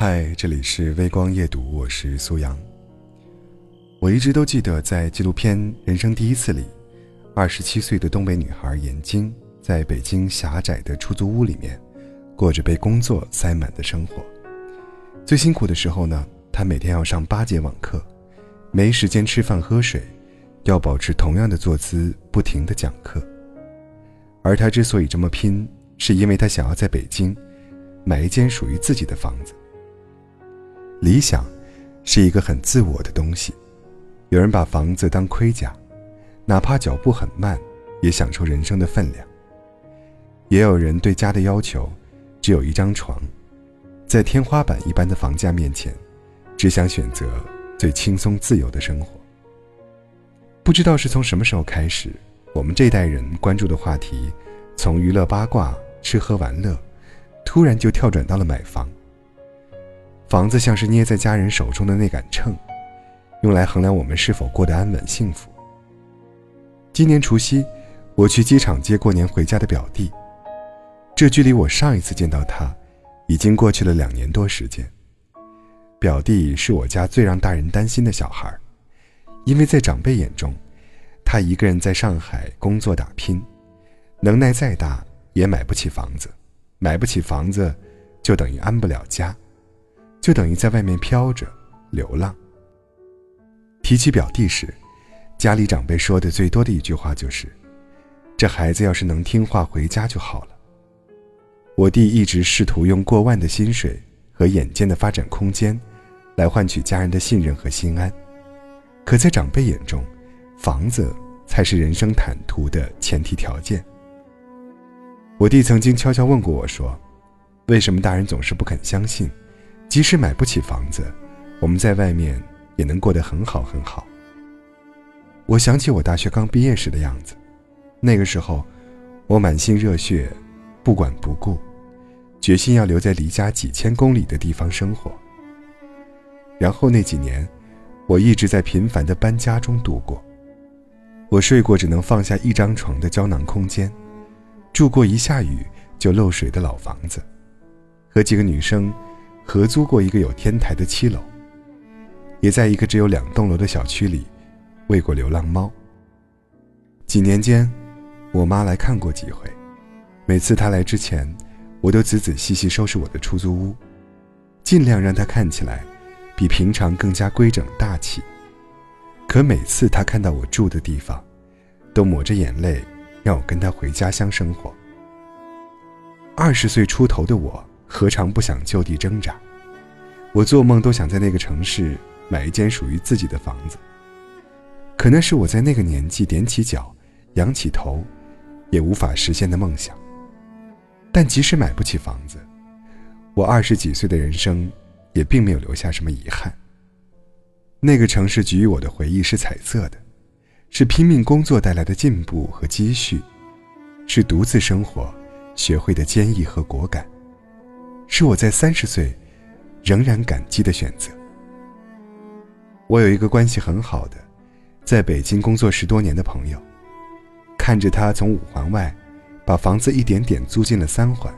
嗨，这里是微光夜读，我是苏阳。我一直都记得，在纪录片《人生第一次》里，二十七岁的东北女孩闫晶，在北京狭窄的出租屋里面，过着被工作塞满的生活。最辛苦的时候呢，她每天要上八节网课，没时间吃饭喝水，要保持同样的坐姿，不停的讲课。而她之所以这么拼，是因为她想要在北京买一间属于自己的房子。理想是一个很自我的东西，有人把房子当盔甲，哪怕脚步很慢，也享受人生的分量。也有人对家的要求，只有一张床，在天花板一般的房价面前，只想选择最轻松自由的生活。不知道是从什么时候开始，我们这代人关注的话题，从娱乐八卦、吃喝玩乐，突然就跳转到了买房。房子像是捏在家人手中的那杆秤，用来衡量我们是否过得安稳幸福。今年除夕，我去机场接过年回家的表弟，这距离我上一次见到他，已经过去了两年多时间。表弟是我家最让大人担心的小孩，因为在长辈眼中，他一个人在上海工作打拼，能耐再大也买不起房子，买不起房子，就等于安不了家。就等于在外面飘着，流浪。提起表弟时，家里长辈说的最多的一句话就是：“这孩子要是能听话，回家就好了。”我弟一直试图用过万的薪水和眼见的发展空间，来换取家人的信任和心安。可在长辈眼中，房子才是人生坦途的前提条件。我弟曾经悄悄问过我说：“为什么大人总是不肯相信？”即使买不起房子，我们在外面也能过得很好很好。我想起我大学刚毕业时的样子，那个时候，我满心热血，不管不顾，决心要留在离家几千公里的地方生活。然后那几年，我一直在频繁的搬家中度过。我睡过只能放下一张床的胶囊空间，住过一下雨就漏水的老房子，和几个女生。合租过一个有天台的七楼，也在一个只有两栋楼的小区里喂过流浪猫。几年间，我妈来看过几回，每次她来之前，我都仔仔细细收拾我的出租屋，尽量让它看起来比平常更加规整大气。可每次她看到我住的地方，都抹着眼泪让我跟她回家乡生活。二十岁出头的我。何尝不想就地挣扎？我做梦都想在那个城市买一间属于自己的房子。可那是我在那个年纪踮起脚、仰起头，也无法实现的梦想。但即使买不起房子，我二十几岁的人生也并没有留下什么遗憾。那个城市给予我的回忆是彩色的，是拼命工作带来的进步和积蓄，是独自生活学会的坚毅和果敢。是我在三十岁仍然感激的选择。我有一个关系很好的，在北京工作十多年的朋友，看着他从五环外把房子一点点租进了三环。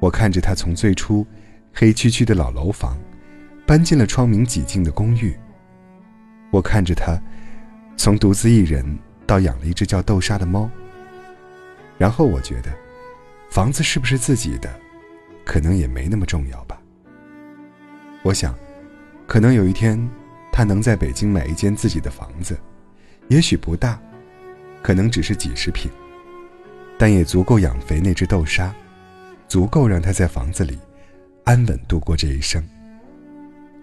我看着他从最初黑黢黢的老楼房搬进了窗明几净的公寓。我看着他从独自一人到养了一只叫豆沙的猫。然后我觉得，房子是不是自己的？可能也没那么重要吧。我想，可能有一天，他能在北京买一间自己的房子，也许不大，可能只是几十平，但也足够养肥那只豆沙，足够让他在房子里安稳度过这一生。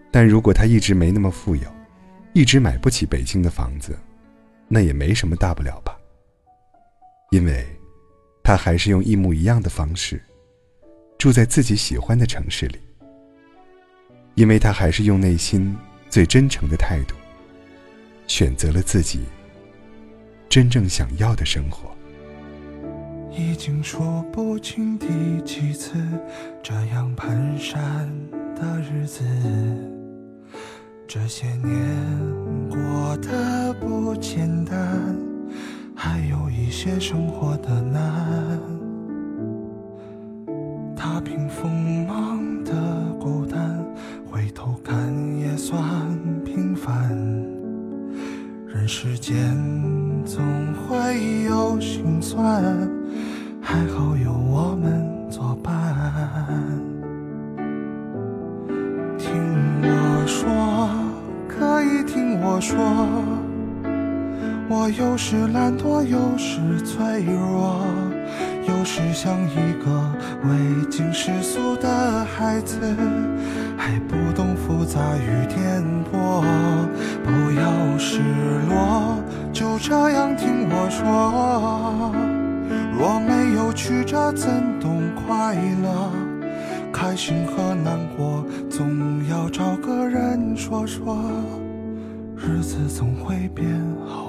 但如果他一直没那么富有，一直买不起北京的房子，那也没什么大不了吧。因为，他还是用一模一样的方式。住在自己喜欢的城市里，因为他还是用内心最真诚的态度，选择了自己真正想要的生活。已经说不清第几次这样蹒跚的日子，这些年过得不简单，还有一些生活的难。没有心酸，还好有我们作伴。听我说，可以听我说，我有时懒惰，有时脆弱，有时像一个未经世俗的孩子，还不懂复杂与颠簸。不要失落，就这样听我说。若没有曲折，怎懂快乐？开心和难过，总要找个人说说，日子总会变好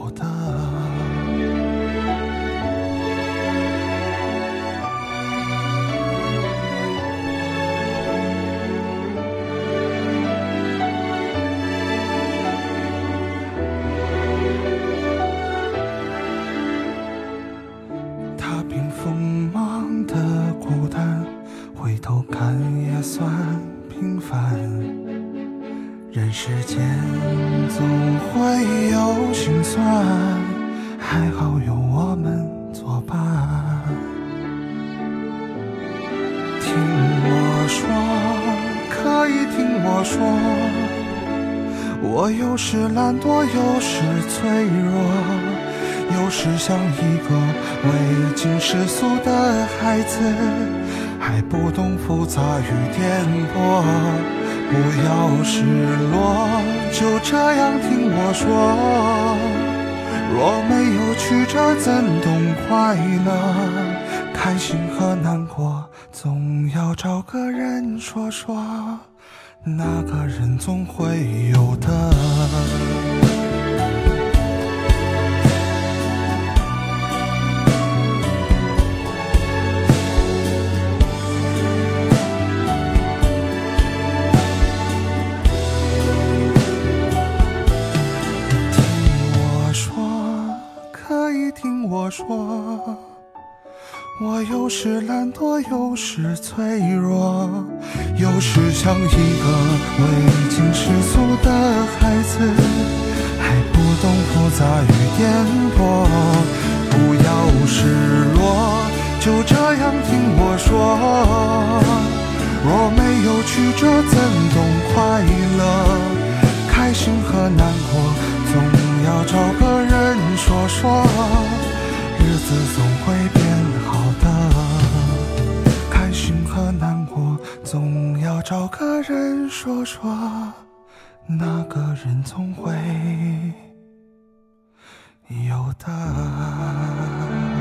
说，可以听我说，我有时懒惰，有时脆弱。有时像一个未经世俗的孩子，还不懂复杂与颠簸。不要失落，就这样听我说。若没有曲折，怎懂快乐？开心和难过，总要找个人说说。那个人总会有的。有时懒惰，有时脆弱，有时像一个未经世俗的孩子，还不懂复杂与颠簸。不要失落，就这样听我说。若没有曲折，怎懂快乐？说说那个人总会有的。